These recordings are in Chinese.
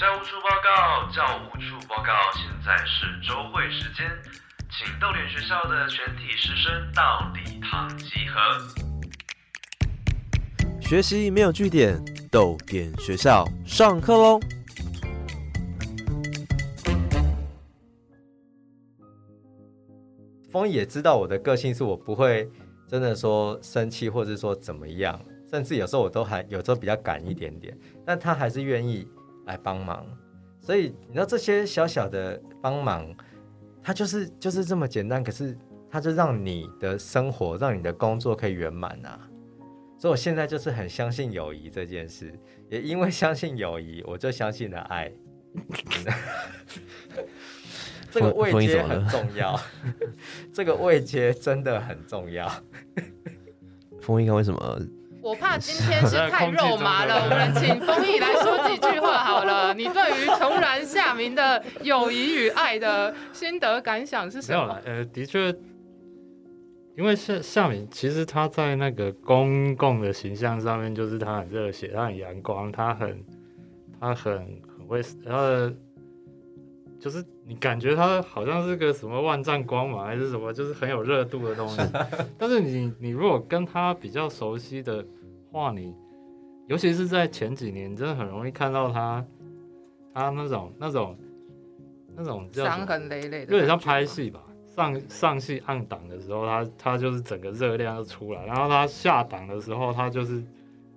教务处报告，教务处报告，现在是周会时间，请逗点学校的全体师生到礼堂集合。学习没有据点，逗点学校上课喽！风也知道我的个性是我不会真的说生气，或者说怎么样，甚至有时候我都还有时候比较赶一点点，但他还是愿意来帮忙。所以你知道这些小小的帮忙，他就是就是这么简单，可是他就让你的生活，让你的工作可以圆满啊。所以我现在就是很相信友谊这件事，也因为相信友谊，我就相信了爱。这个位阶很重要，这个位阶真的很重要。风一刚为什么？我怕今天是 太肉麻了，我们 请丰毅来说几句话好了。你对于重燃夏明的友谊与爱的心得感想是什么？没有了，呃，的确，因为夏夏明其实他在那个公共的形象上面，就是他很热血，他很阳光，他很他很很会，他的就是你感觉他好像是个什么万丈光芒还是什么，就是很有热度的东西。但是你你如果跟他比较熟悉的话，你尤其是在前几年，你真的很容易看到他他那种那种那种叫什伤痕累累的，有点像拍。戏吧。上上戏按档的时候，他他就是整个热量就出来，然后他下档的时候，他就是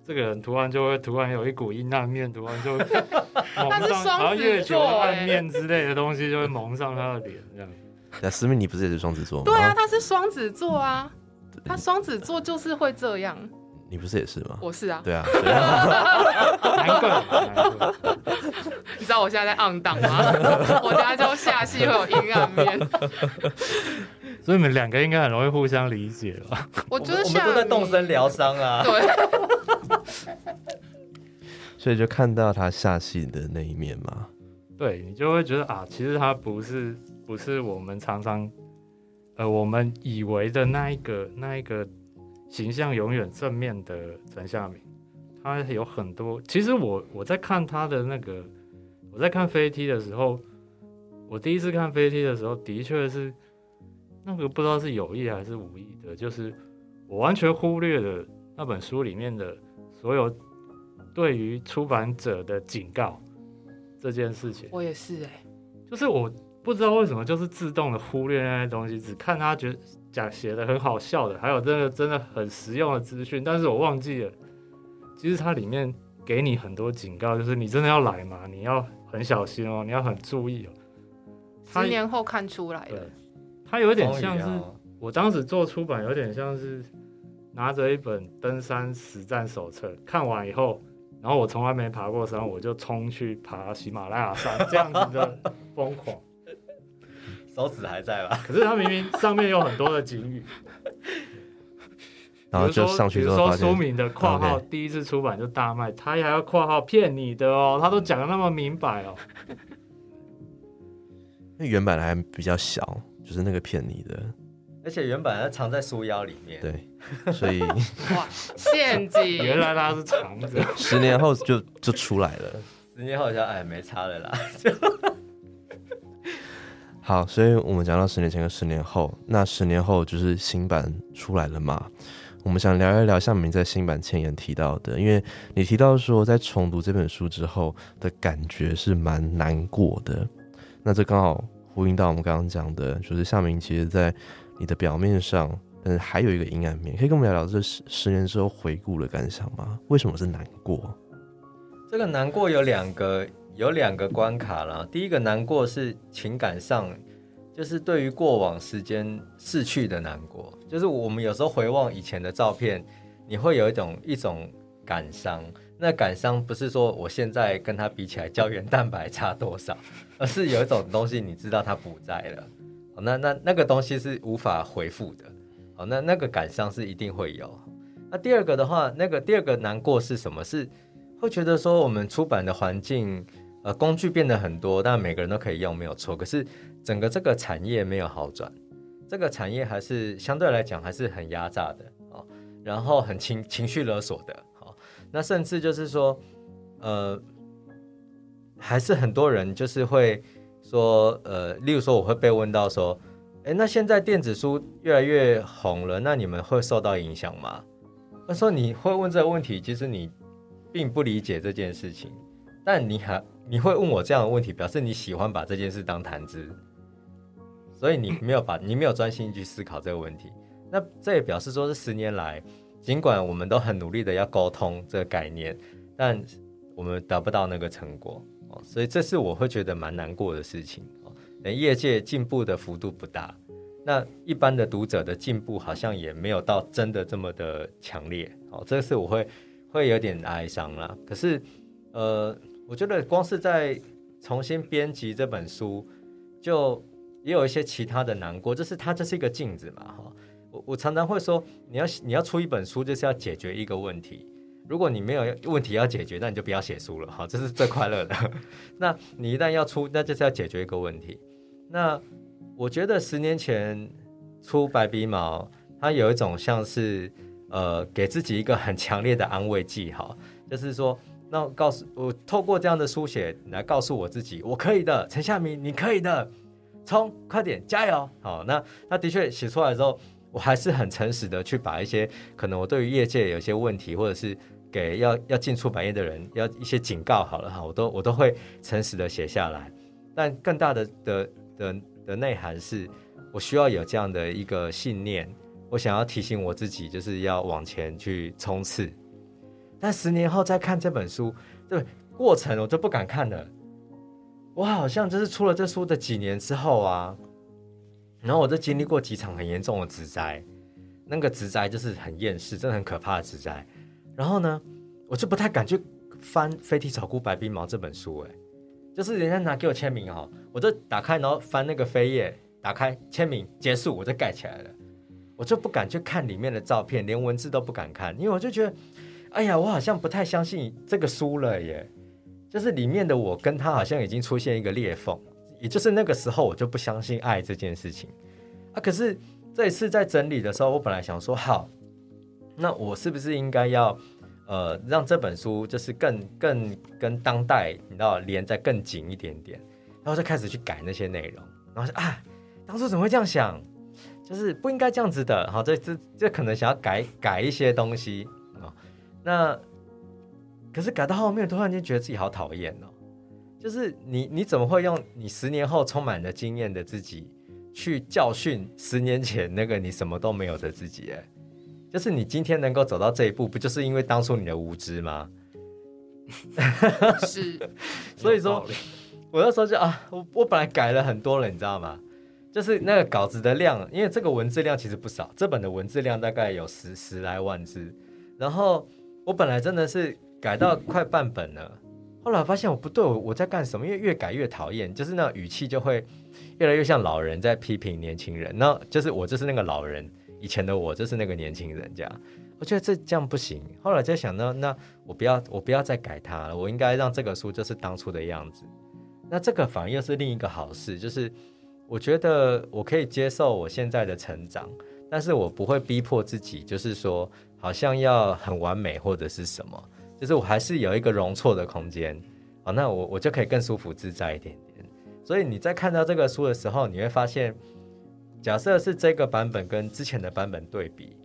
这个人突然就会突然有一股阴暗面，突然就 蒙他是上，双子然后月球暗面之类的东西就会蒙上他的脸，这样。那思密，你不是也是双子座吗？对啊，他是双子座啊，他双子座就是会这样。你不是也是吗？我是啊，对啊，对啊难怪，你知道我现在在 on 档吗？我等下就下戏会有阴暗面。所以你们两个应该很容易互相理解吧？我觉得我们夏都在动身疗伤啊。对，所以就看到他下戏的那一面嘛。对你就会觉得啊，其实他不是不是我们常常呃我们以为的那一个那一个形象永远正面的陈夏明，他有很多。其实我我在看他的那个我在看飞梯的时候，我第一次看飞梯的时候，的确是那个不知道是有意还是无意的，就是我完全忽略了那本书里面的所有对于出版者的警告这件事情。我也是哎、就是我不知道为什么，就是自动的忽略那些东西，只看他觉得讲写的很好笑的，还有真的真的很实用的资讯，但是我忘记了，其实它里面给你很多警告，就是你真的要来嘛，你要很小心哦，你要很注意哦。十年后看出来的。，它有点像是我当时做出版，有点像是拿着一本登山实战手册，看完以后，然后我从来没爬过山，我就冲去爬喜马拉雅山，这样子的疯狂。手指还在吧？可是它明明上面有很多的警语，然后就上去之后说书现，名的括号第一次出版就大卖，他还要括号骗你的哦，他都讲的那么明白哦。因为原版还比较小，就是那个骗你的，而且原本它藏在书腰里面。对，所以 哇，陷阱！原来它是藏着，十年后就就出来了。十年后就哎没差了啦。好，所以我们讲到十年前跟十年后，那十年后就是新版出来了嘛？我们想聊一聊像你在新版前言提到的，因为你提到说在重读这本书之后的感觉是蛮难过的，那这刚好呼应到我们刚刚讲的，就是夏明其实在你的表面上，但是还有一个阴暗面，可以跟我们聊聊这十十年之后回顾的感想吗？为什么是难过？这个难过有两个有两个关卡啦。第一个难过是情感上，就是对于过往时间逝去的难过，就是我们有时候回望以前的照片，你会有一种一种感伤。那感伤不是说我现在跟他比起来胶原蛋白差多少，而是有一种东西你知道它不在了。那那那个东西是无法回复的。好，那那个感伤是一定会有。那第二个的话，那个第二个难过是什么？是会觉得说我们出版的环境，呃，工具变得很多，但每个人都可以用，没有错。可是整个这个产业没有好转，这个产业还是相对来讲还是很压榨的哦，然后很情情绪勒索的，好、那甚至就是说，呃，还是很多人就是会说，呃，例如说我会被问到说，哎，那现在电子书越来越红了，那你们会受到影响吗？他说你会问这个问题，其实你并不理解这件事情，但你还你会问我这样的问题，表示你喜欢把这件事当谈资，所以你没有把你没有专心去思考这个问题。那这也表示说，这十年来，尽管我们都很努力的要沟通这个概念，但我们得不到那个成果哦，所以这是我会觉得蛮难过的事情哦。等业界进步的幅度不大。那一般的读者的进步好像也没有到真的这么的强烈，哦，这个是我会会有点哀伤啦。可是，呃，我觉得光是在重新编辑这本书，就也有一些其他的难过，就是它这是一个镜子嘛，哈。我我常常会说，你要你要出一本书，就是要解决一个问题。如果你没有问题要解决，那你就不要写书了，哈，这是最快乐的。那你一旦要出，那就是要解决一个问题。那我觉得十年前出白鼻毛，它有一种像是呃给自己一个很强烈的安慰剂，哈，就是说，那告诉我透过这样的书写来告诉我自己，我可以的，陈夏明，你可以的，冲，快点，加油，好，那那的确写出来之后，我还是很诚实的去把一些可能我对于业界有些问题，或者是给要要进出版业的人要一些警告，好了哈，我都我都会诚实的写下来，但更大的的的。的内涵是，我需要有这样的一个信念，我想要提醒我自己，就是要往前去冲刺。但十年后再看这本书，对过程我就不敢看了。我好像就是出了这书的几年之后啊，然后我就经历过几场很严重的职灾，那个职灾就是很厌世，真的很可怕的职灾。然后呢，我就不太敢去翻《飞踢草菇白冰毛》这本书，哎。就是人家拿给我签名哈，我就打开，然后翻那个扉页，打开签名结束，我就盖起来了。我就不敢去看里面的照片，连文字都不敢看，因为我就觉得，哎呀，我好像不太相信这个书了耶。就是里面的我跟他好像已经出现一个裂缝，也就是那个时候我就不相信爱这件事情啊。可是这一次在整理的时候，我本来想说，好，那我是不是应该要？呃，让这本书就是更更跟当代你知道连在更紧一点点，然后就开始去改那些内容，然后说啊，当初怎么会这样想？就是不应该这样子的，好，这这这可能想要改改一些东西啊。那可是改到后面，突然间觉得自己好讨厌哦。就是你你怎么会用你十年后充满了经验的自己去教训十年前那个你什么都没有的自己？哎。就是你今天能够走到这一步，不就是因为当初你的无知吗？是，所以说，我那时候就啊，我我本来改了很多了，你知道吗？就是那个稿子的量，因为这个文字量其实不少，这本的文字量大概有十十来万字。然后我本来真的是改到快半本了，后来发现我不对，我我在干什么？因为越改越讨厌，就是那语气就会越来越像老人在批评年轻人。那就是我就是那个老人。以前的我就是那个年轻人，这样，我觉得这这样不行。后来就想到，那我不要，我不要再改它了，我应该让这个书就是当初的样子。那这个反而又是另一个好事，就是我觉得我可以接受我现在的成长，但是我不会逼迫自己，就是说好像要很完美或者是什么，就是我还是有一个容错的空间。好，那我我就可以更舒服自在一点点。所以你在看到这个书的时候，你会发现。假设是这个版本跟之前的版本对比，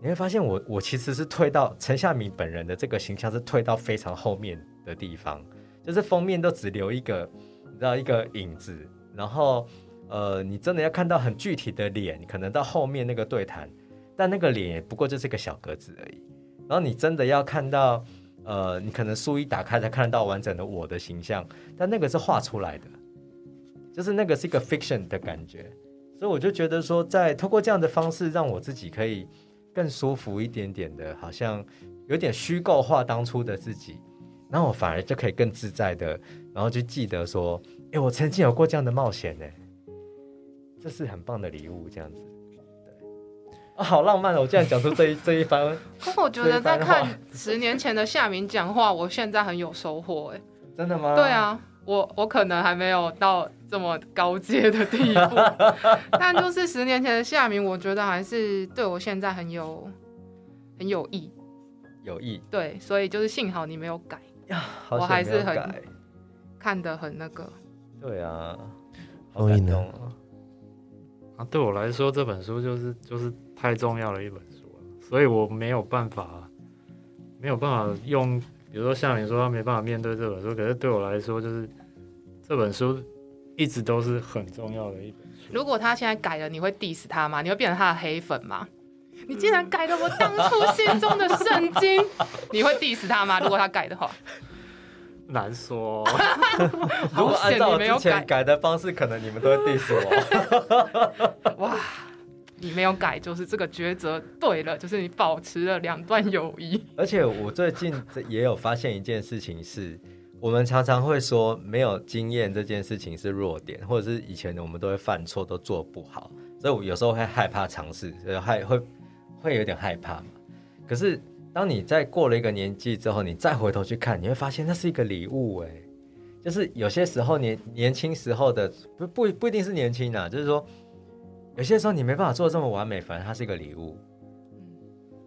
你会发现我我其实是退到陈夏明本人的这个形象是退到非常后面的地方，就是封面都只留一个你知道一个影子，然后呃你真的要看到很具体的脸，可能到后面那个对谈，但那个脸不过就是个小格子而已。然后你真的要看到呃你可能书一打开才看得到完整的我的形象，但那个是画出来的，就是那个是一个 fiction 的感觉。所以我就觉得说，在通过这样的方式，让我自己可以更舒服一点点的，好像有点虚构化当初的自己，然后我反而就可以更自在的，然后就记得说，哎，我曾经有过这样的冒险呢，这是很棒的礼物，这样子，对，啊，好浪漫哦！我竟然讲出这一这一番。可我觉得在看十年前的夏明讲话，我现在很有收获，哎，真的吗？对啊。我我可能还没有到这么高阶的地步，但就是十年前的夏明，我觉得还是对我现在很有很有益，有益。对，所以就是幸好你没有改，我还是很看得很那个。对啊，好封印呢感动哦。啊，对我来说这本书就是就是太重要的一本书了，所以我没有办法没有办法用，比如说像你说他没办法面对这本书，可是对我来说就是这本书一直都是很重要的一本书。如果他现在改了，你会 diss 他吗？你会变成他的黑粉吗？你竟然改了我当初心中的圣经，你会 diss 他吗？如果他改的话，难说，如果按照我好险你没有之前改改的方式，可能你们都会 diss 我。哇，你没有改，就是这个抉择对了，就是你保持了两段友谊。而且我最近也有发现一件事情是，我们常常会说没有经验这件事情是弱点，或者是以前我们都会犯错，都做不好，所以我有时候会害怕尝试，呃害会会有点害怕嘛。可是当你在过了一个年纪之后，你再回头去看，你会发现那是一个礼物哎。就是有些时候年年轻时候的不不不一定是年轻啊，就是说有些时候你没办法做这么完美，反正它是一个礼物。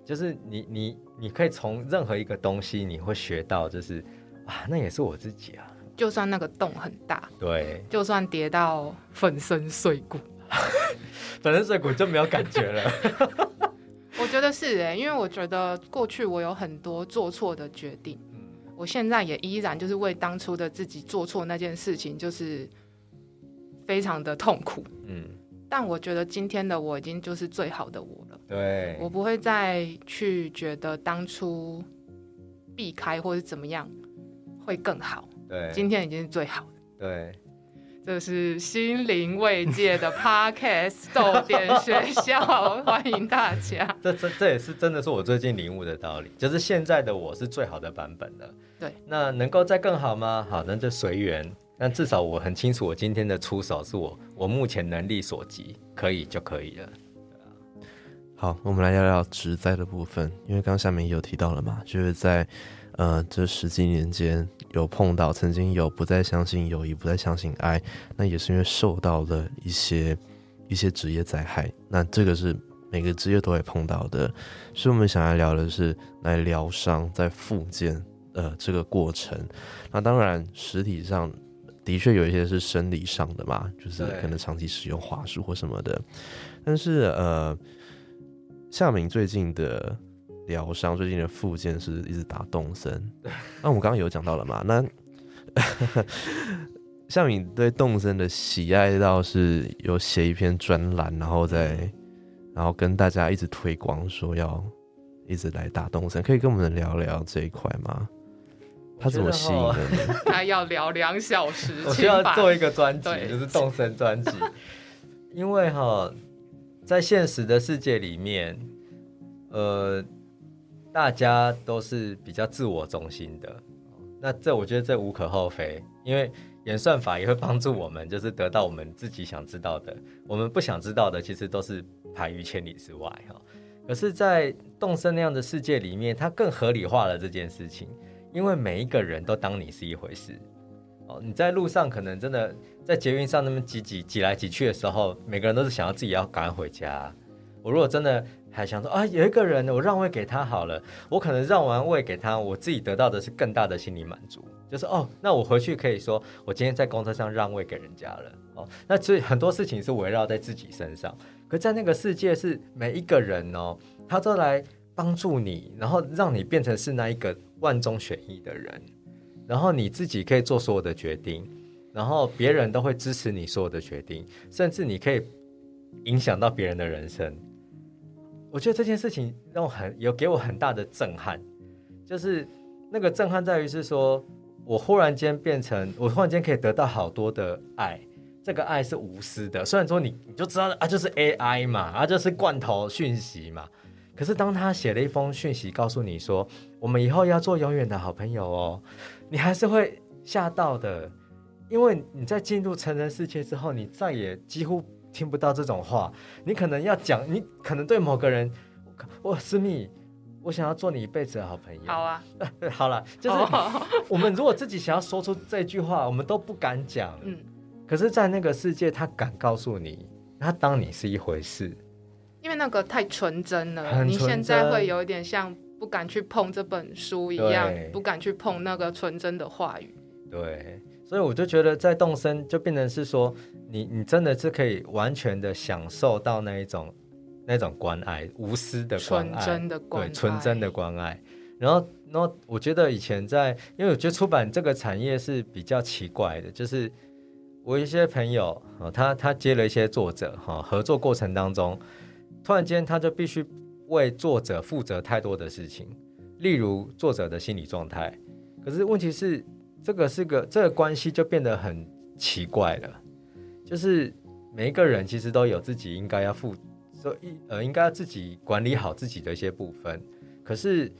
就是你你你可以从任何一个东西，你会学到，就是啊，那也是我自己啊。就算那个洞很大，对，就算跌到粉身碎骨，粉身碎骨就没有感觉了。我觉得是哎、因为我觉得过去我有很多做错的决定，我现在也依然就是为当初的自己做错那件事情，就是非常的痛苦。嗯，但我觉得今天的我已经就是最好的我了，对，我不会再去觉得当初避开或者怎么样会更好，对，今天已经是最好的。对，这是心灵慰藉的 Podcast 豆点学校，欢迎大家。这这这也是真的是我最近领悟的道理，就是现在的我是最好的版本了。对，那能够再更好吗？好，那就随缘。但至少我很清楚，我今天的出手是我我目前能力所及，可以就可以了。好，我们来聊聊职灾的部分，因为刚刚下面也有提到了嘛，就是在呃这十几年间有碰到，曾经有不再相信友谊，不再相信爱，那也是因为受到了一些一些职业灾害，那这个是每个职业都会碰到的，所以我们想要聊的是来疗伤，在复健呃这个过程，那当然实体上。的确有一些是生理上的嘛，就是可能长期使用滑术或什么的，但是呃，夏明最近的疗伤，最近的复健是一直打动身。那我们刚刚有讲到了嘛？那 像你对动身的喜爱到是有写一篇专栏，然后再然后跟大家一直推广说要一直来打动身，可以跟我们聊聊这一块吗？他怎么吸引了你？他要聊两小时，我需要做一个专辑，就是动身专辑，因为哈，在现实的世界里面，呃，大家都是比较自我中心的。那这我觉得这无可厚非，因为演算法也会帮助我们，就是得到我们自己想知道的，我们不想知道的，其实都是排于千里之外哈。可是，在动身那样的世界里面，它更合理化了这件事情，因为每一个人都当你是一回事。哦，你在路上可能真的在捷运上那么挤挤挤来挤去的时候，每个人都是想要自己要赶回家。我如果真的还想说啊，有一个人我让位给他好了，我可能让完位给他，我自己得到的是更大的心理满足，就是哦，那我回去可以说我今天在公车上让位给人家了。哦，那所以很多事情是围绕在自己身上，可在那个世界是每一个人哦，他都来帮助你，然后让你变成是那一个万中选一的人。然后你自己可以做所有的决定，然后别人都会支持你所有的决定，甚至你可以影响到别人的人生。我觉得这件事情让我很有给我很大的震撼，就是那个震撼在于是说，我忽然间变成，我忽然间可以得到好多的爱，这个爱是无私的。虽然说你你就知道 啊，就是 AI 嘛，啊就是罐头讯息嘛，可是当他写了一封讯息告诉你说，我们以后要做永远的好朋友哦，你还是会吓到的，因为你在进入成人世界之后，你再也几乎听不到这种话。你可能要讲，你可能对某个人，我思密，我想要做你一辈子的好朋友。好啊，好了，就是哦 我们如果自己想要说出这句话，我们都不敢讲。嗯，可是，在那个世界，他敢告诉你，他当你是一回事。因为那个太纯真了，你现在会有一点像不敢去碰这本书一样，不敢去碰那个纯真的话语。对，所以我就觉得在动身就变成是说，你你真的是可以完全的享受到那一种那种关爱，无私的关纯爱，真的关爱对，纯真的关爱。然后，然后我觉得以前在，因为我觉得出版这个产业是比较奇怪的，就是我一些朋友他他接了一些作者哈、哦合作过程当中，突然间他就必须为作者负责太多的事情，例如作者的心理状态。可是问题是，这个是个这个关系就变得很奇怪了，就是每一个人其实都有自己应该要负，所以呃应该要自己管理好自己的一些部分。可是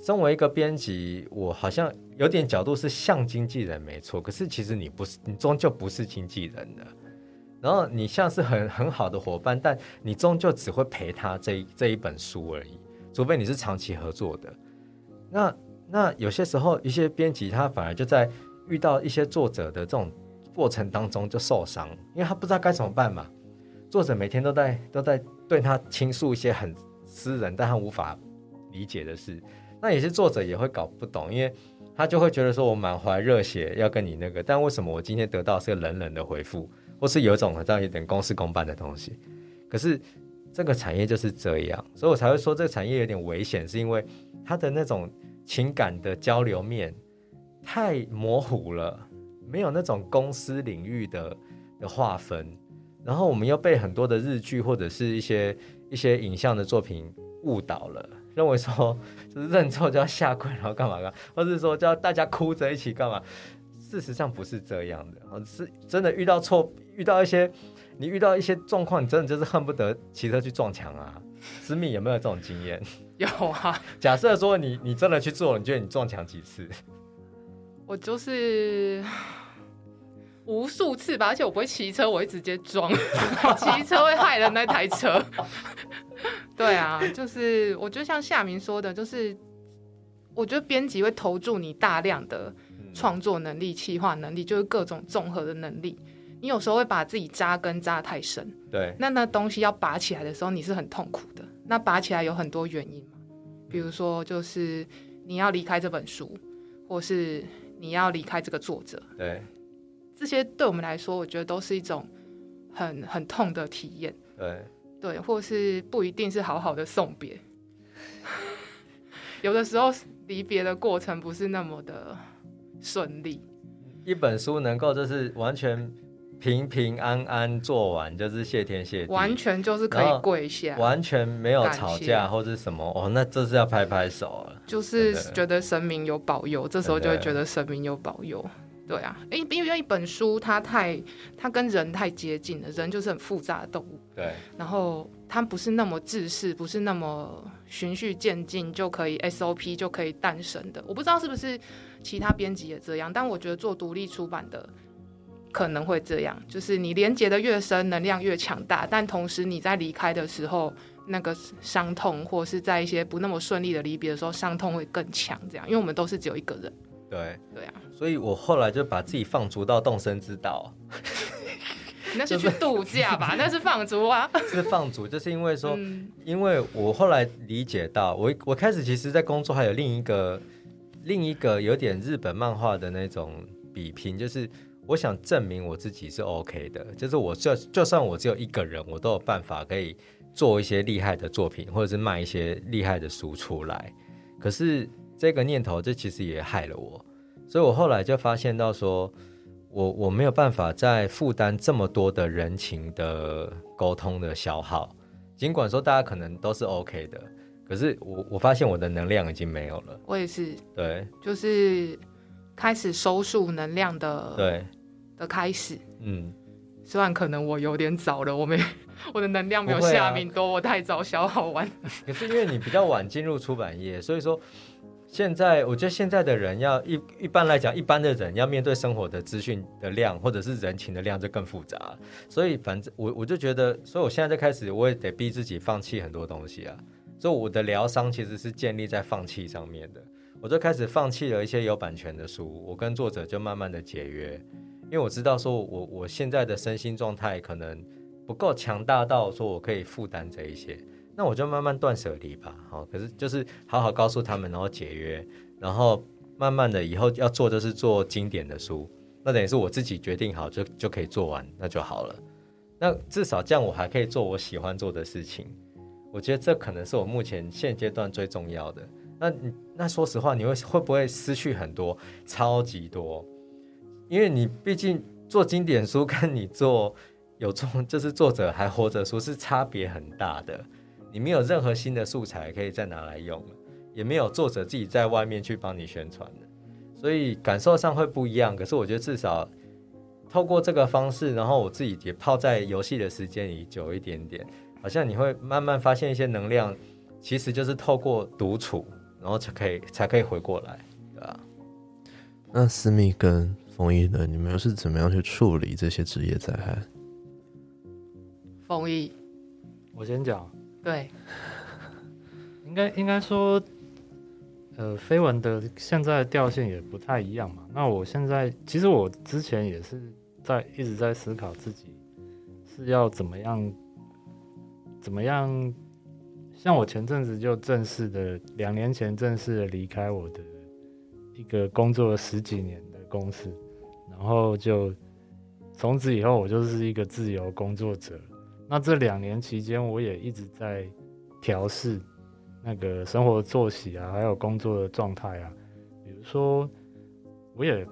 身为一个编辑，我好像有点角度是像经纪人没错，可是其实你不是，你终究不是经纪人的。然后你像是很很好的伙伴，但你终究只会陪他这一这一本书而已，除非你是长期合作的。那那有些时候，一些编辑他反而就在遇到一些作者的这种过程当中就受伤，因为他不知道该怎么办嘛。作者每天都在都在对他倾诉一些很私人但他无法理解的事，那有些作者也会搞不懂，因为他就会觉得说我满怀热血要跟你那个，但为什么我今天得到是个冷冷的回复，或是有种好像有点公事公办的东西？可是这个产业就是这样，所以我才会说这个产业有点危险，是因为它的那种情感的交流面太模糊了，没有那种公司领域的的划分。然后我们又被很多的日剧或者是一些一些影像的作品误导了，认为说就是认错就要下跪，然后干嘛干嘛，或是说叫大家哭着一起干嘛。事实上不是这样的，哦是真的遇到错，遇到一些你遇到一些状况，你真的就是恨不得骑车去撞墙啊。思密有没有这种经验？有啊，假设说你你真的去做，你觉得你撞墙几次？我就是 无数次吧，而且我不会骑车，我会直接撞，骑车会害了那台车。对啊，就是我觉得像夏明说的，就是我觉得编辑会投注你大量的创作能力、企划能力，就是各种综合的能力。你有时候会把自己扎根扎得太深，对，那那东西要拔起来的时候，你是很痛苦的。那拔起来有很多原因嘛，比如说就是你要离开这本书，或是你要离开这个作者，对，这些对我们来说，我觉得都是一种很很痛的体验。对，对，或是不一定是好好的送别，有的时候离别的过程不是那么的顺利。一本书能够就是完全平平安安做完，就是谢天谢地，完全就是可以跪下，完全没有吵架或者什么哦，那这是要拍拍手了。就是觉得神明有保佑，这时候就会觉得神明有保佑。对啊，因因为一本书它太它跟人太接近了，人就是很复杂的动物，对，然后它不是那么自式，不是那么循序渐进就可以 SOP 就可以诞生的。我不知道是不是其他编辑也这样，但我觉得做独立出版的可能会这样，就是你连接的越深，能量越强大，但同时你在离开的时候。那个伤痛，或是在一些不那么顺利的离别的时候，伤痛会更强。这样，因为我们都是只有一个人。对，对啊，所以我后来就把自己放逐到动身之道，那是去度假吧？那是放逐啊。是放逐，就是因为说，嗯，因为我后来理解到，我我开始其实在工作还有另一个另一个有点日本漫画的那种比拼，就是我想证明我自己是 OK 的，就是我就就算我只有一个人，我都有办法可以做一些厉害的作品，或者是卖一些厉害的书出来。可是这个念头，这其实也害了我，所以我后来就发现到说。我我没有办法再负担这么多的人情的沟通的消耗，尽管说大家可能都是 OK 的，可是我我发现我的能量已经没有了。我也是，对就是开始收束能量的对，的开始。嗯，虽然可能我有点早了，我没 我的能量没有夏明多，我太早消耗完。可是因为你比较晚进入出版业，所以说现在我觉得现在的人要一一般来讲，一般的人要面对生活的资讯的量或者是人情的量就更复杂，所以反正我我就觉得，所以我现在就开始我也得逼自己放弃很多东西啊，所以我的疗伤其实是建立在放弃上面的，我就开始放弃了一些有版权的书，我跟作者就慢慢的解约，因为我知道说我我现在的身心状态可能不够强大到说我可以负担这一些。那我就慢慢断舍离吧，好、可是就是好好告诉他们，然后解约，然后慢慢的以后要做就是做经典的书，那等于是我自己决定好就就可以做完，那就好了。那至少这样我还可以做我喜欢做的事情。我觉得这可能是我目前现阶段最重要的。那那说实话，你会会不会失去很多？超级多，因为你毕竟做经典书跟你做有作就是作者还活着书是差别很大的。你没有任何新的素材可以再拿来用了，也没有作者自己在外面去帮你宣传的，所以感受上会不一样。可是我觉得至少透过这个方式，然后我自己也泡在游戏的时间里久一点点，好像你会慢慢发现一些能量，其实就是透过独处，然后才可以才可以回过来，对吧？那思密跟冯毅呢？你们又是怎么样去处理这些职业灾害？丰衣，我先讲，对，应该应该说，呃，绯闻的现在的调性也不太一样嘛。那我现在其实我之前也是在一直在思考自己是要怎么样，怎么样。像我前阵子就正式的两年前正式的离开我的一个工作了十几年的公司，然后就从此以后我就是一个自由工作者。那这两年期间，我也一直在调试那个生活作息啊，还有工作的状态啊。比如说，我也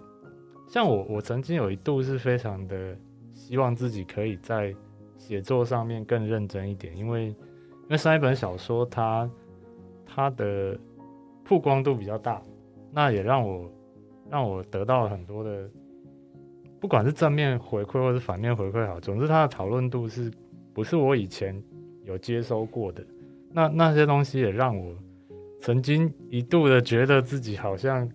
像我，我曾经有一度是非常的希望自己可以在写作上面更认真一点，因为因为上一本小说它它的曝光度比较大，那也让我让我得到了很多的，不管是正面回馈或是反面回馈，好，总之它的讨论度是。不是我以前有接收过的，那那些东西也让我曾经一度的觉得自己好像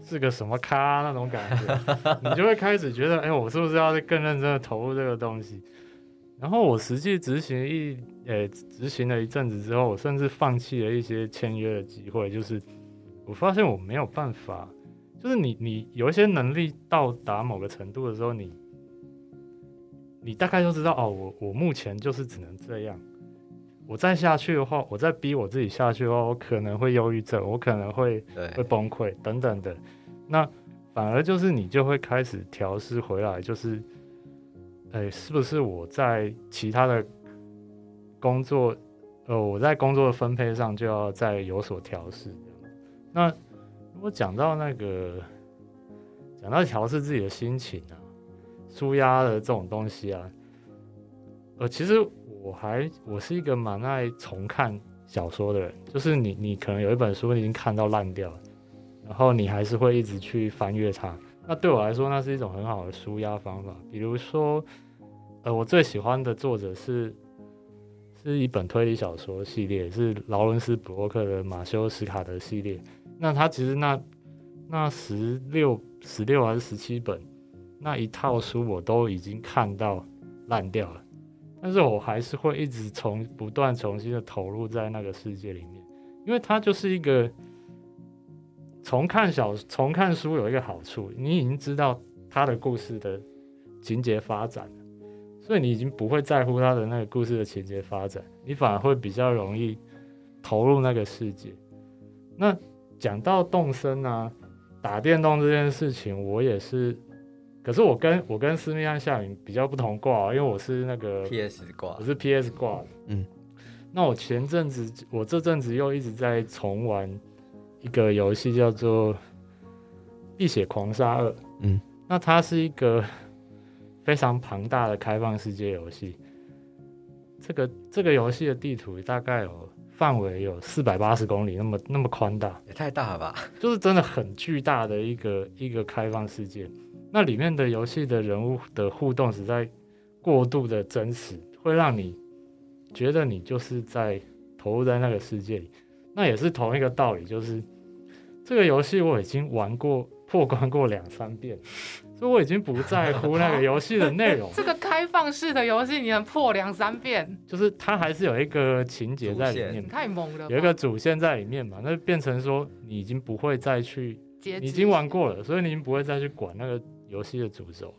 是个什么咖那种感觉，你就会开始觉得，哎，我是不是要更认真的投入这个东西？然后我实际执行一，呃，执行了一阵子之后，我甚至放弃了一些签约的机会，就是我发现我没有办法，就是你你有一些能力到达某个程度的时候，你。你大概就知道哦，我我目前就是只能这样。我再下去的话，我再逼我自己下去的话，我可能会忧郁症，我可能会会崩溃等等的。那反而就是你就会开始调试回来，就是，哎，是不是我在其他的工作，呃，我在工作的分配上就要再有所调试？那我讲到那个，讲到调试自己的心情啊。舒压的这种东西啊，呃，其实我还我是一个蛮爱重看小说的人，就是你你可能有一本书你已经看到烂掉了，然后你还是会一直去翻阅它。那对我来说，那是一种很好的舒压方法。比如说，呃，我最喜欢的作者是是一本推理小说系列，是劳伦斯·布洛克的《马修·斯卡德》系列。那他其实那那十六十六还是十七本？那一套书我都已经看到烂掉了，但是我还是会一直从不断重新的投入在那个世界里面，因为它就是一个从看小从看书有一个好处，你已经知道它的故事的情节发展了，所以你已经不会在乎它的那个故事的情节发展，你反而会比较容易投入那个世界。那讲到动身啊，打电动这件事情，我也是。可是我跟我跟思密和夏云比较不同挂，因为我是那个 PS 挂，我是 PS 挂的。嗯，那我前阵子，我这阵子又一直在重玩一个游戏，叫做《碧血狂杀二》。嗯，那它是一个非常庞大的开放世界游戏。这个这个游戏的地图大概有范围有四百八十公里，那么那么宽大，也太大了吧？就是真的很巨大的一个一个开放世界。那里面的游戏的人物的互动实在过度的真实，会让你觉得你就是在投入在那个世界里。那也是同一个道理，就是这个游戏我已经玩过破关过两三遍，所以我已经不在乎那个游戏的内容。这个开放式的游戏你能破两三遍，就是它还是有一个情节在里面，太猛了，有一个主线在里面嘛，那变成说你已经不会再去，你已经玩过了，所以你已经不会再去管那个。游戏的主轴，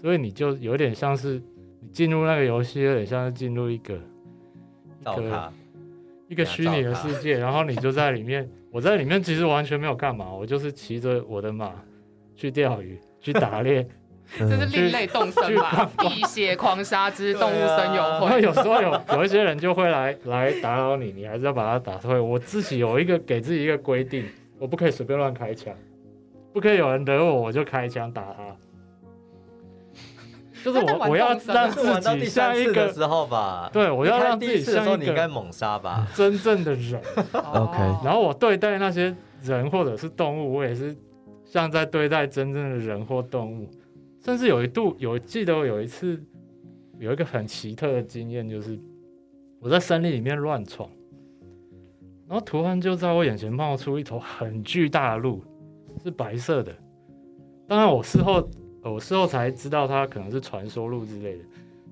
所以你就有点像是你进入那个游戏，有点像是进入一个一个一个虚拟的世界，然后你就在里面。我在里面其实完全没有干嘛，我就是骑着我的马去钓鱼、去打猎。这是另类动身吧？辟邪狂杀之动物森友然后会。有时候有有一些人就会来来打扰你，你还是要把他打退。我自己有一个给自己一个规定，我不可以随便乱开枪，不可以有人惹我我就开枪打他。就是我我要让自己像一个时候吧？对我要让自己像一个你应该猛杀吧？真正的人。OK 哦然后我对待那些人或者是动物，我也是像在对待真正的人或动物。甚至有一度有记得我有一次有一个很奇特的经验，就是我在森林里面乱闯，然后突然就在我眼前冒出一头很巨大的鹿，是白色的。当然我事后呃我事后才知道它可能是传说鹿之类的，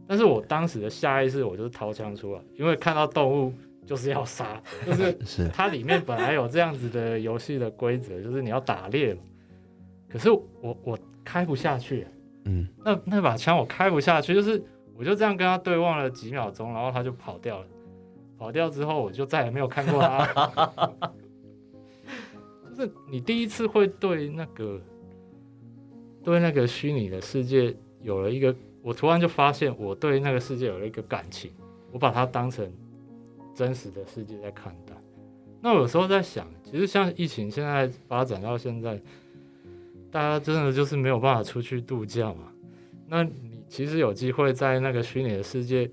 但是我当时的下意识我就是掏枪出来，因为看到动物就是要杀，就是 是它里面本来有这样子的游戏的规则，就是你要打猎嘛。可是我我开不下去，嗯，那那把枪我开不下去，就是我就这样跟他对望了几秒钟，然后他就跑掉了。跑掉之后，我就再也没有看过他。就是你第一次会对那个对那个虚拟的世界有了一个，我突然就发现我对那个世界有了一个感情，我把它当成真实的世界在看待。那我有时候在想，其实像疫情现在发展到现在，大家真的就是没有办法出去度假嘛。那你其实有机会在那个虚拟的世界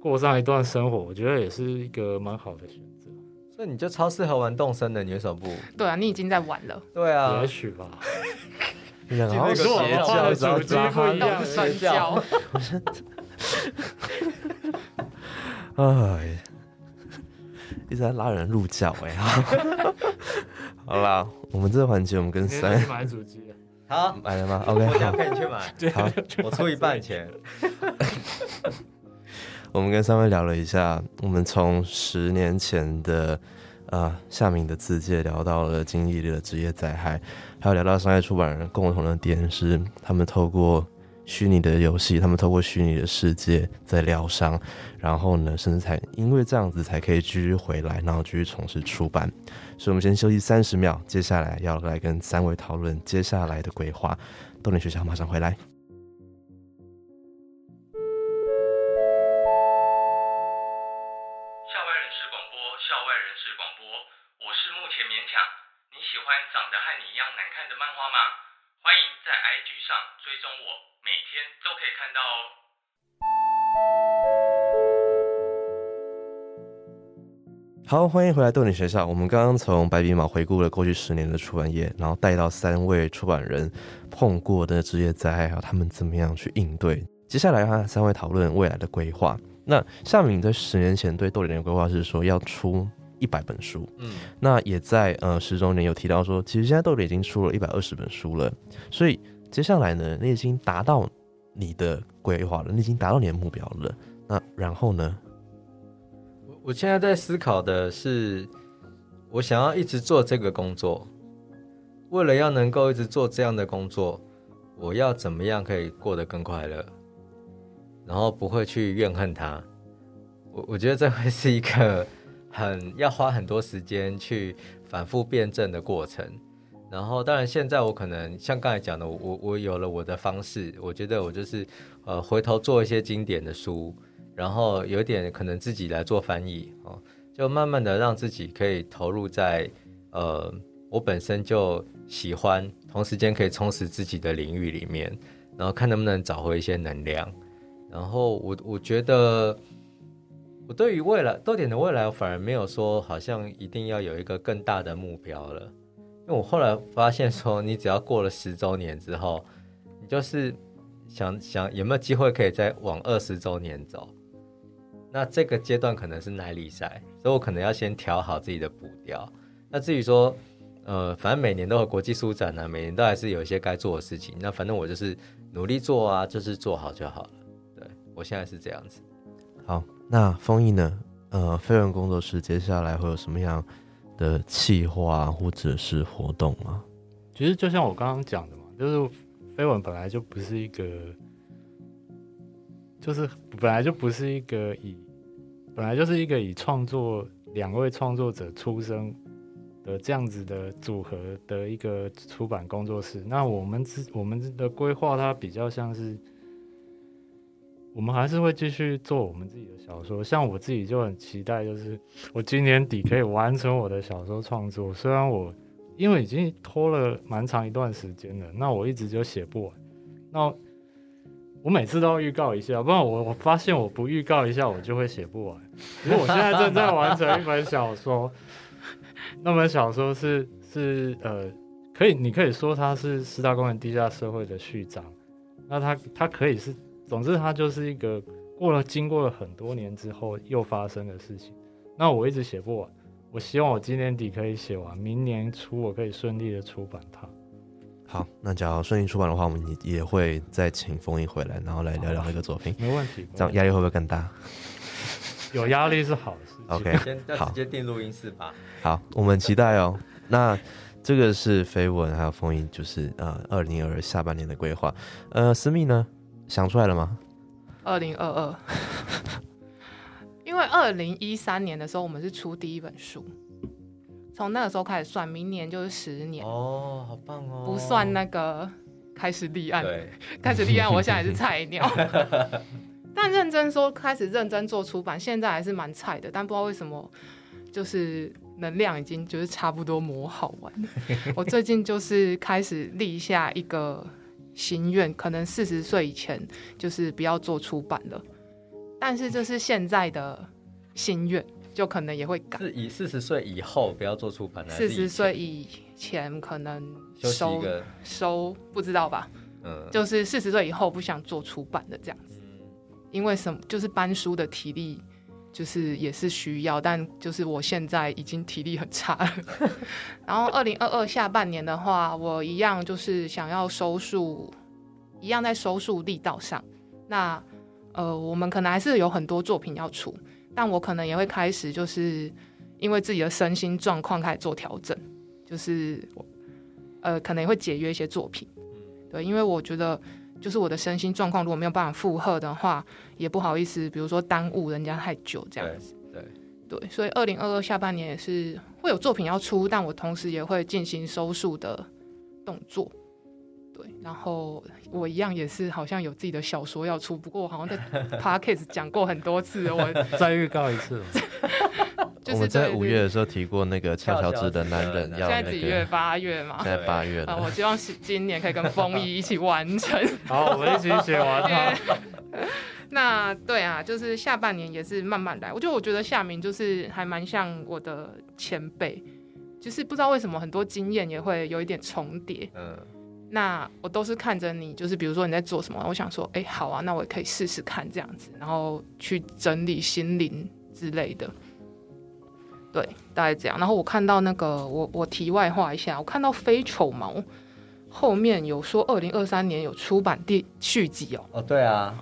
过上一段生活，我觉得也是一个蛮好的选择。所以你就超适合玩动森的，你为什么不？对啊，你已经在玩了。对啊也，许吧，你想好好进入邪一个教，邪教然后抓他主机不一样邪教，哎，一直在拉人入教哎、好啦，我们这个环节我们跟三今天去买主机了。好，买了吗？OK，我等下好，陪你去买，好，我出一半钱。我们跟三位聊了一下，我们从十年前的呃夏明的字界聊到了经历了职业灾害，还有聊到商业出版人共同的点是，他们透过虚拟的游戏，他们透过虚拟的世界在疗伤，然后呢，甚至才因为这样子才可以继续回来，然后继续从事出版。所以我们先休息三十秒，接下来要来跟三位讨论接下来的规划。豆点学校马上回来。好，欢迎回来豆点学校。我们刚刚从白鼻毛回顾了过去十年的出版业，然后带到三位出版人碰过的职业灾害，还有他们怎么样去应对。接下来和三位讨论未来的规划。那夏敏在十年前对豆点的规划是说要出一百本书，嗯，那也在呃十周年有提到说，其实现在豆点已经出了一百二十本书了，所以接下来呢，你已经达到你的规划了，你已经达到你的目标了。那然后呢？我现在在思考的是，我想要一直做这个工作，为了要能够一直做这样的工作，我要怎么样可以过得更快乐，然后不会去怨恨他。我我觉得这会是一个很要花很多时间去反复辩证的过程。然后，当然现在我可能像刚才讲的，我我有了我的方式，我觉得我就是呃回头做一些经典的书，然后有点可能自己来做翻译哦，就慢慢的让自己可以投入在呃我本身就喜欢，同时间可以充实自己的领域里面，然后看能不能找回一些能量。然后我我觉得我对于未来豆点的未来，反而没有说好像一定要有一个更大的目标了，因为我后来发现说，你只要过了十周年之后，你就是想想有没有机会可以再往二十周年走。那这个阶段可能是耐力赛，所以我可能要先调好自己的步调。那至于说，呃，反正每年都有国际书展啊，每年都还是有一些该做的事情。那反正我就是努力做啊，就是做好就好了。对我现在是这样子。好，那丰毅呢？呃，飞人工作室接下来会有什么样的企划或者是活动吗？其实就像我刚刚讲的嘛，就是飞文本来就不是一个，就是本来就不是一个以，本来就是一个以创作两位创作者出生的这样子的组合的一个出版工作室。那我们自我们的规划，它比较像是，我们还是会继续做我们自己的小说。像我自己就很期待，就是我今年底可以完成我的小说创作。虽然我因为已经拖了蛮长一段时间了，那我一直就写不完。那我每次都要预告一下，不然我我发现我不预告一下，我就会写不完。因为我现在正在完成一本小说，那本小说是是呃，可以你可以说它是四大公园地下社会的序章。那它它可以是，总之它就是一个过了经过了很多年之后又发生的事情。那我一直写不完，我希望我今年底可以写完，明年初我可以顺利的出版它。好，那假如顺利出版的话，我们也也会再请封印回来，然后来聊聊那个作品。没问题，这样压力会不会更大？有压力是好事。OK，先直接定录音室吧。好，我们期待哦。那这个是绯闻还有封印，就是呃，二零二二下半年的规划。呃，思密呢，想出来了吗？二零二二，因为二零一三年的时候我们是出第一本书，从那个时候开始算，明年就是十年，哦，好棒哦！不算那个开始立案，对，开始立案，我现在也是菜鸟。但认真说，开始认真做出版，现在还是蛮菜的。但不知道为什么，就是能量已经就是差不多磨好完了。我最近就是开始立下一个心愿，可能四十岁以前就是不要做出版了。但是这是现在的心愿，就可能也会改。是以四十岁以后不要做出版的，还是以前四十岁以前可能收，收不知道吧，嗯，就是四十岁以后不想做出版的这样子。因为什么？就是搬书的体力，就是也是需要，但就是我现在已经体力很差了。然后二零二二下半年的话，我一样就是想要收束，一样在收束力道上。那呃，我们可能还是有很多作品要出，但我可能也会开始就是因为自己的身心状况开始做调整，就是我呃可能也会节约一些作品。对，因为我觉得。就是我的身心状况如果没有办法负荷的话，也不好意思，比如说耽误人家太久这样子。对对，所以二零二二下半年也是会有作品要出，但我同时也会进行收束的动作。对，然后我一样也是好像有自己的小说要出，不过我好像在 podcast 讲过很多次，我 再预告一次哦，就是我们在五月的时候提过那个翘小指的男人现要那现在几月？个，八月嘛现。在八月啊，了。我希望是今年可以跟风衣一起完成。好，我们一起写完它。那对啊，就是下半年也是慢慢来。我就我觉得夏明就是还蛮像我的前辈，就是不知道为什么很多经验也会有一点重叠。嗯，那我都是看着你，就是比如说你在做什么，我想说，哎、好啊，那我也可以试试看这样子，然后去整理心灵之类的。对，大概这样。然后我看到那个，我我题外话一下，我看到非丑毛后面有说二零二三年有出版第续集哦。哦，对啊，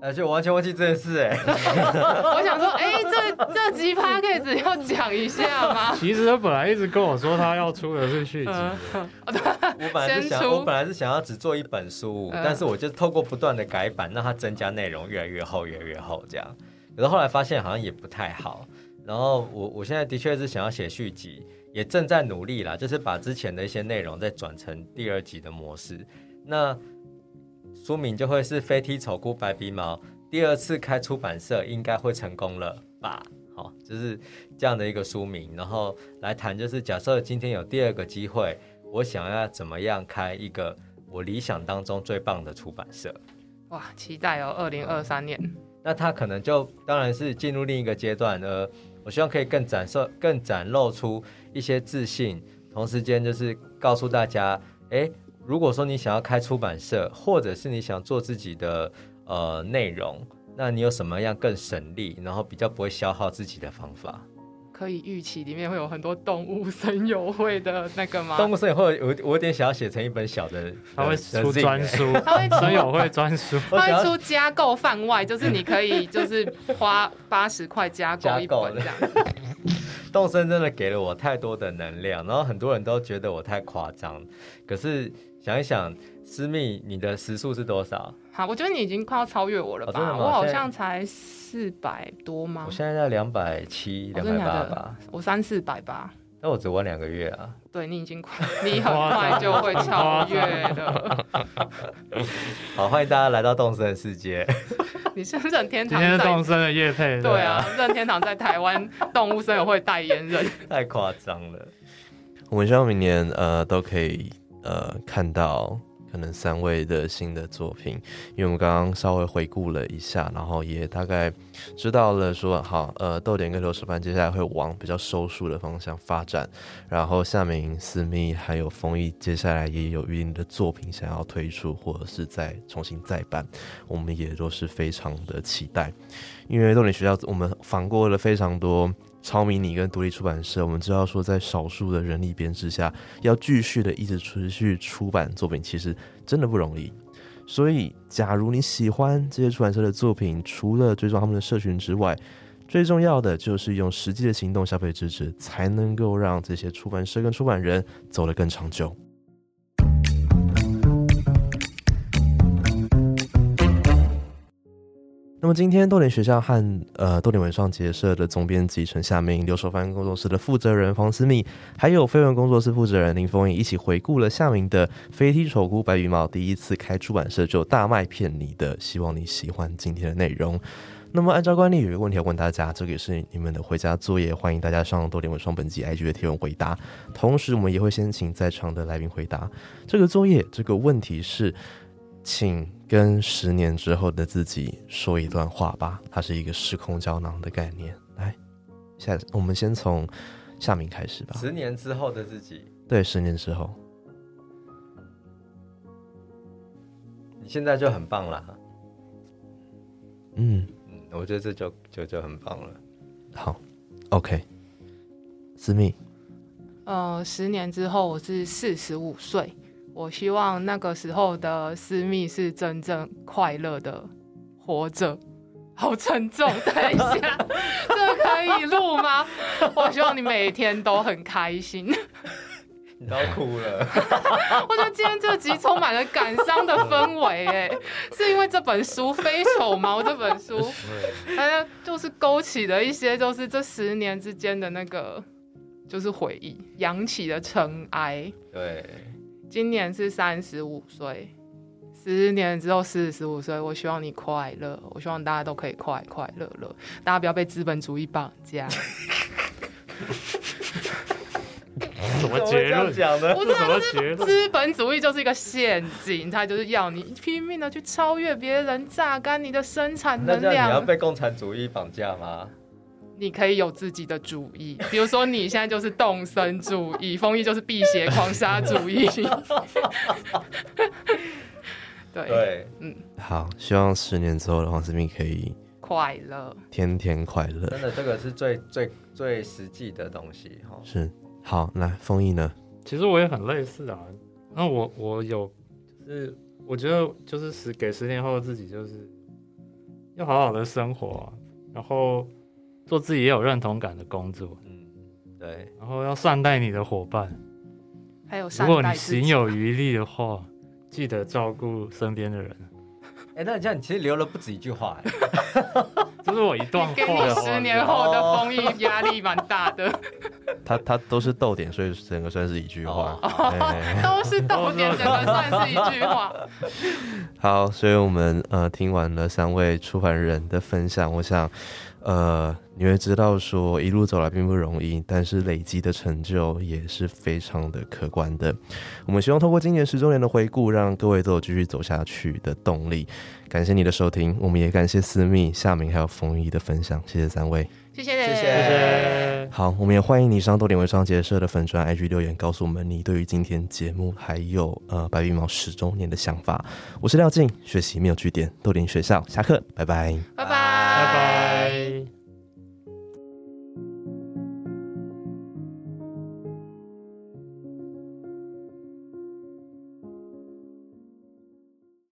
而且我完全忘记这件事哎，我想说，哎、这这集 p o d c a s 要讲一下吗？其实他本来一直跟我说他要出的是续集，嗯，我本来是想，出我本来是想要只做一本书，嗯但是我就透过不断的改版，让它增加内容，越来越厚，越来越厚这样。可是后来发现好像也不太好，然后我我现在的确是想要写续集，也正在努力啦，就是把之前的一些内容再转成第二集的模式。那书名就会是《飞踢丑姑白鼻毛》，第二次开出版社应该会成功了吧？好，就是这样的一个书名，然后来谈，就是假设今天有第二个机会，我想要怎么样开一个我理想当中最棒的出版社。哇，期待哦，二零二三年。那他可能就当然是进入另一个阶段，呃，我希望可以更展示、更展露出一些自信，同时间就是告诉大家，诶，如果说你想要开出版社，或者是你想做自己的呃内容，那你有什么样更省力，然后比较不会消耗自己的方法？可以预期里面会有很多动物森友会的那个吗？动物森友会，我我有点想要写成一本小的，他会出专书，他会出 村友会专书。他会出加购贩外，就是你可以就是花八十块加购一本 这样子。动森真的给了我太多的能量，然后很多人都觉得我太夸张。可是想一想，私密你的时速是多少？好，我觉得你已经快要超越我了吧？我好像才四百多吗我？现在在两百七、两百八吧，我三四百吧。但我只玩两个月啊。对你已经快，你很快就会超越了。好，欢迎大家来到动森的世界。你是任天堂今天是动森的叶配，对啊，任天堂在台湾动物森友会代言人。太夸张了。我们希望明年呃都可以呃看到可能三位的新的作品，因为我们刚刚稍微回顾了一下，然后也大概知道了说好呃豆点跟刘手办接下来会往比较收束的方向发展，然后夏明、思密还有丰毅接下来也有预定的作品想要推出或者是再重新再办，我们也都是非常的期待，因为豆点学校我们访过了非常多。超迷你跟独立出版社，我们知道说，在少数的人力编制下，要继续的一直持续出版作品，其实真的不容易。所以，假如你喜欢这些出版社的作品，除了追踪他们的社群之外，最重要的就是用实际的行动消费支持，才能够让这些出版社跟出版人走得更长久。那么今天豆点学校和呃豆点文创结社的总编辑陈夏明、刘守帆工作室的负责人黄思密，还有飞文工作室负责人林峰颖一起回顾了夏明的《飞踢丑姑白羽毛》第一次开出版社就大卖骗你的，希望你喜欢今天的内容。那么按照惯例，有一个问题要问大家，这个也是你们的回家作业，欢迎大家上豆点文创本集 IG 的贴文回答。同时，我们也会先请在场的来宾回答这个作业。这个问题是，请跟十年之后的自己说一段话吧。它是一个时空胶囊的概念。来，下我们先从夏明开始吧。十年之后的自己，对，十年之后，你现在就很棒了。嗯，嗯，我觉得这就就就很棒了。好，OK，思密，呃，十年之后我是四十五岁，我希望那个时候的私密是真正快乐的活着。好沉重，等一下，这个可以录吗？我希望你每天都很开心。你都要哭了。我觉得今天这集充满了感伤的氛围，哎，是因为这本书《非丑毛》这本书，大家就是勾起了一些，就是这十年之间的那个，就是回忆，扬起的尘埃。对，今年是三十五岁，十年之后四十五岁，我希望你快乐，我希望大家都可以快快乐乐，大家不要被资本主义绑架。什么结论？讲的？我这什么结论？资本主义就是一个陷阱，它就是要你拼命的去超越别人，榨干你的生产能那这样你要。被共产主义绑架吗？你可以有自己的主意，比如说你现在就是动身主义，丰毅就是辟邪狂杀主义。对，对，嗯好，希望十年之后的黄思密可以快乐。天天快乐。真的这个是最最最实际的东西哈。是，好，来，丰毅呢？其实我也很类似啊。那我我有，就是我觉得就是十给十年后的自己，就是要好好的生活啊、然后做自己也有认同感的工作，嗯，对，然后要善待你的伙伴。还有如果你行有余力的话，记得照顾身边的人。哎，那这样你其实留了不止一句话，哎 这是我一段话给你十年后的封印压力蛮大的，他他都是逗点，所以整个算是一句话。哎 都是逗点，整个算是一句话。好，所以我们呃听完了三位出版人的分享，我想呃你会知道说一路走来并不容易，但是累积的成就也是非常的可观的。我们希望通过今年十周年的回顾，让各位都有继续走下去的动力。感谢你的收听，我们也感谢思密、夏明还有冯一的分享，谢谢三位。谢谢，谢谢谢谢。好，我们也欢迎你上豆点微商结社的粉专 IG 留言，告诉我们你对于今天节目还有呃白羽毛十周年的想法。我是廖静，学习没有据点，豆点学校下课，拜拜。拜拜。